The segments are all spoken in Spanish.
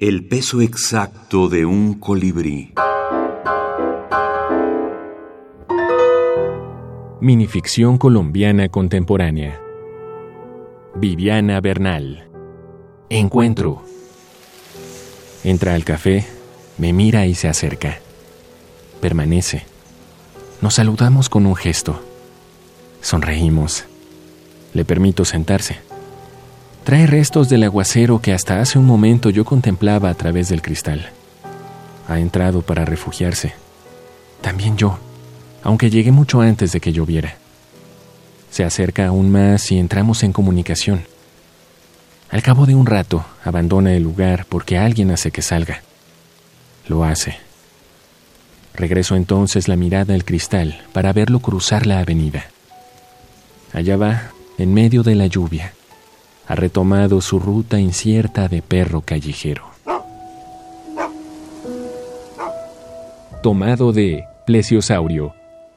El peso exacto de un colibrí. Minificción colombiana contemporánea. Viviana Bernal. Encuentro. Entra al café, me mira y se acerca. Permanece. Nos saludamos con un gesto. Sonreímos. Le permito sentarse. Trae restos del aguacero que hasta hace un momento yo contemplaba a través del cristal. Ha entrado para refugiarse. También yo, aunque llegué mucho antes de que lloviera. Se acerca aún más y entramos en comunicación. Al cabo de un rato, abandona el lugar porque alguien hace que salga. Lo hace. Regreso entonces la mirada al cristal para verlo cruzar la avenida. Allá va, en medio de la lluvia, ha retomado su ruta incierta de perro callejero. Tomado de Plesiosaurio,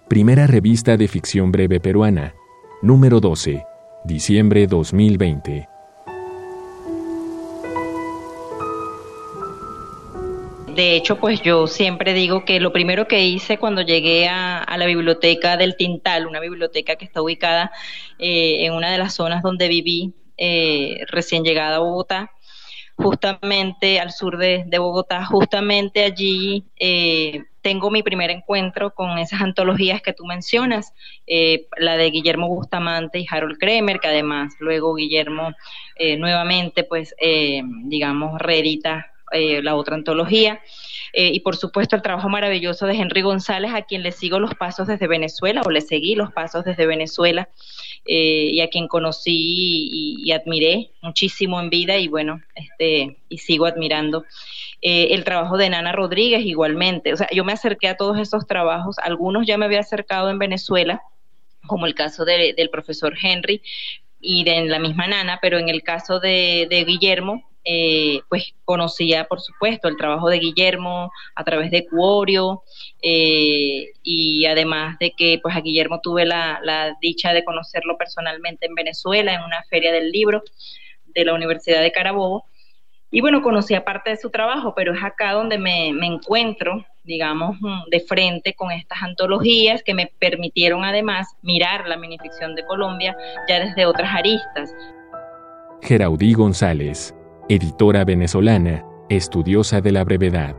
primera revista de ficción breve peruana, número 12, diciembre 2020. De hecho, pues yo siempre digo que lo primero que hice cuando llegué a, la biblioteca del Tintal, una biblioteca que está ubicada eh, en una de las zonas donde viví eh, recién llegada a Bogotá, justamente al sur de, Bogotá, justamente allí eh, tengo mi primer encuentro con esas antologías que tú mencionas, eh, la de Guillermo Bustamante y Harold Kremer, que además luego Guillermo nuevamente, pues, digamos, reedita la otra antología. Y por supuesto el trabajo maravilloso de Henry González, a quien le sigo los pasos desde Venezuela, o le seguí los pasos desde Venezuela, eh, y a quien conocí y, admiré muchísimo en vida y bueno, este, y sigo admirando. Eh, el trabajo de Nana Rodríguez igualmente, o sea, yo me acerqué a todos esos trabajos, algunos ya me había acercado en Venezuela, como el caso del profesor Henry y de la misma Nana, pero en el caso de Guillermo, eh, pues conocía, por supuesto, el trabajo de Guillermo a través de Cuorio eh, y además de que pues a Guillermo tuve la, dicha de conocerlo personalmente en Venezuela en una feria del libro de la Universidad de Carabobo. Y bueno, conocía parte de su trabajo, pero es acá donde me, me encuentro, digamos, mm, de frente con estas antologías que me permitieron además mirar la minificción de Colombia ya desde otras aristas. Geraudí González editora venezolana, estudiosa de la brevedad.